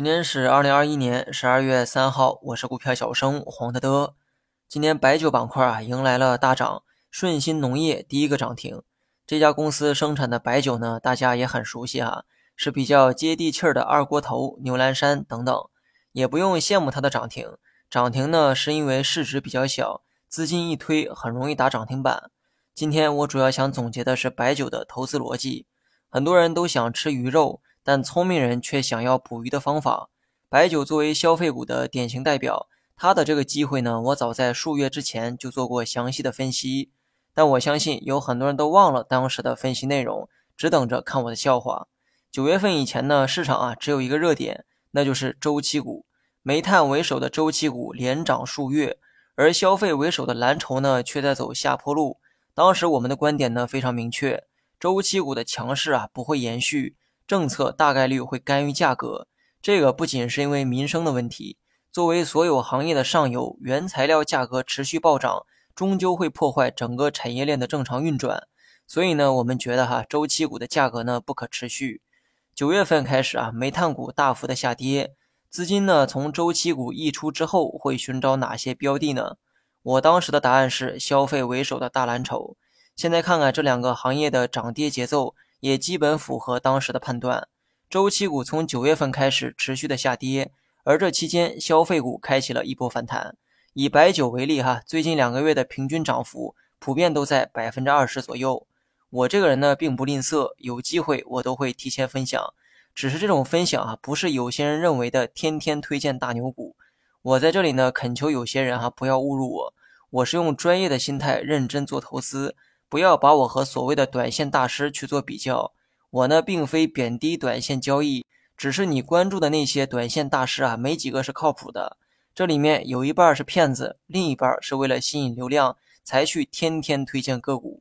今天是二零二一年十二月三号，我是股票小生黄德德。今天白酒板块啊迎来了大涨，顺鑫农业第一个涨停。这家公司生产的白酒呢，大家也很熟悉哈，是比较接地气儿的二锅头、牛栏山等等，也不用羡慕它的涨停。涨停呢是因为市值比较小，资金一推很容易打涨停板。今天我主要想总结的是白酒的投资逻辑。很多人都想吃鱼肉。但聪明人却想要捕鱼的方法。白酒作为消费股的典型代表，它的这个机会呢，我早在数月之前就做过详细的分析。但我相信有很多人都忘了当时的分析内容，只等着看我的笑话。九月份以前呢，市场啊只有一个热点，那就是周期股。煤炭为首的周期股连涨数月，而消费为首的蓝筹呢却在走下坡路。当时我们的观点呢非常明确，周期股的强势啊不会延续。政策大概率会干预价格，这个不仅是因为民生的问题，作为所有行业的上游，原材料价格持续暴涨，终究会破坏整个产业链的正常运转。所以呢，我们觉得哈，周期股的价格呢不可持续。九月份开始啊，煤炭股大幅的下跌，资金呢从周期股溢出之后，会寻找哪些标的呢？我当时的答案是消费为首的大蓝筹。现在看看这两个行业的涨跌节奏。也基本符合当时的判断。周期股从九月份开始持续的下跌，而这期间消费股开启了一波反弹。以白酒为例，哈，最近两个月的平均涨幅普遍都在百分之二十左右。我这个人呢，并不吝啬，有机会我都会提前分享。只是这种分享啊，不是有些人认为的天天推荐大牛股。我在这里呢，恳求有些人哈，不要侮辱我。我是用专业的心态认真做投资。不要把我和所谓的短线大师去做比较，我呢并非贬低短线交易，只是你关注的那些短线大师啊，没几个是靠谱的。这里面有一半是骗子，另一半是为了吸引流量才去天天推荐个股。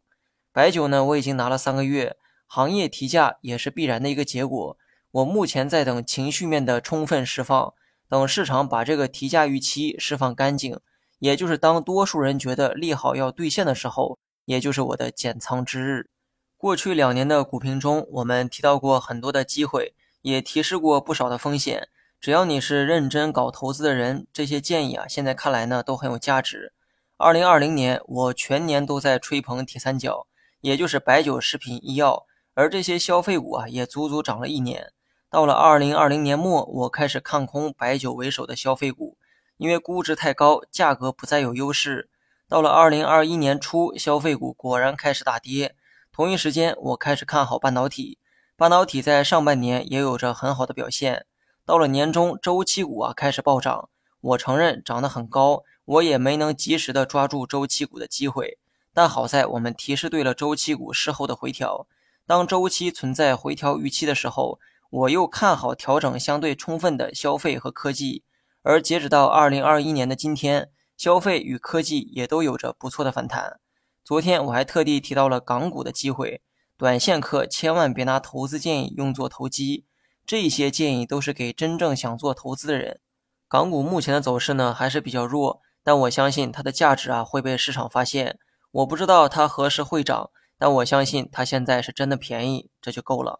白酒呢，我已经拿了三个月，行业提价也是必然的一个结果。我目前在等情绪面的充分释放，等市场把这个提价预期释放干净，也就是当多数人觉得利好要兑现的时候。也就是我的减仓之日。过去两年的股评中，我们提到过很多的机会，也提示过不少的风险。只要你是认真搞投资的人，这些建议啊，现在看来呢都很有价值。二零二零年，我全年都在吹捧铁三角，也就是白酒、食品、医药，而这些消费股啊，也足足涨了一年。到了二零二零年末，我开始看空白酒为首的消费股，因为估值太高，价格不再有优势。到了二零二一年初，消费股果然开始大跌。同一时间，我开始看好半导体，半导体在上半年也有着很好的表现。到了年中，周期股啊开始暴涨。我承认涨得很高，我也没能及时的抓住周期股的机会。但好在我们提示对了周期股事后的回调。当周期存在回调预期的时候，我又看好调整相对充分的消费和科技。而截止到二零二一年的今天。消费与科技也都有着不错的反弹。昨天我还特地提到了港股的机会，短线客千万别拿投资建议用作投机。这些建议都是给真正想做投资的人。港股目前的走势呢还是比较弱，但我相信它的价值啊会被市场发现。我不知道它何时会涨，但我相信它现在是真的便宜，这就够了。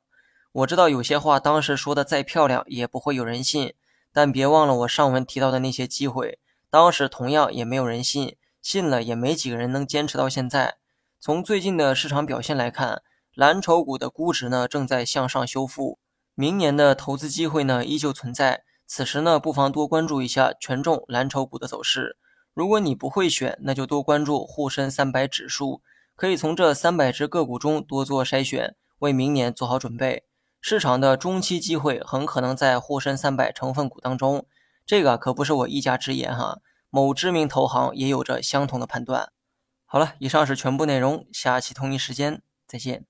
我知道有些话当时说的再漂亮也不会有人信，但别忘了我上文提到的那些机会。当时同样也没有人信，信了也没几个人能坚持到现在。从最近的市场表现来看，蓝筹股的估值呢正在向上修复，明年的投资机会呢依旧存在。此时呢，不妨多关注一下权重蓝筹股的走势。如果你不会选，那就多关注沪深三百指数，可以从这三百只个股中多做筛选，为明年做好准备。市场的中期机会很可能在沪深三百成分股当中。这个可不是我一家之言哈，某知名投行也有着相同的判断。好了，以上是全部内容，下期同一时间再见。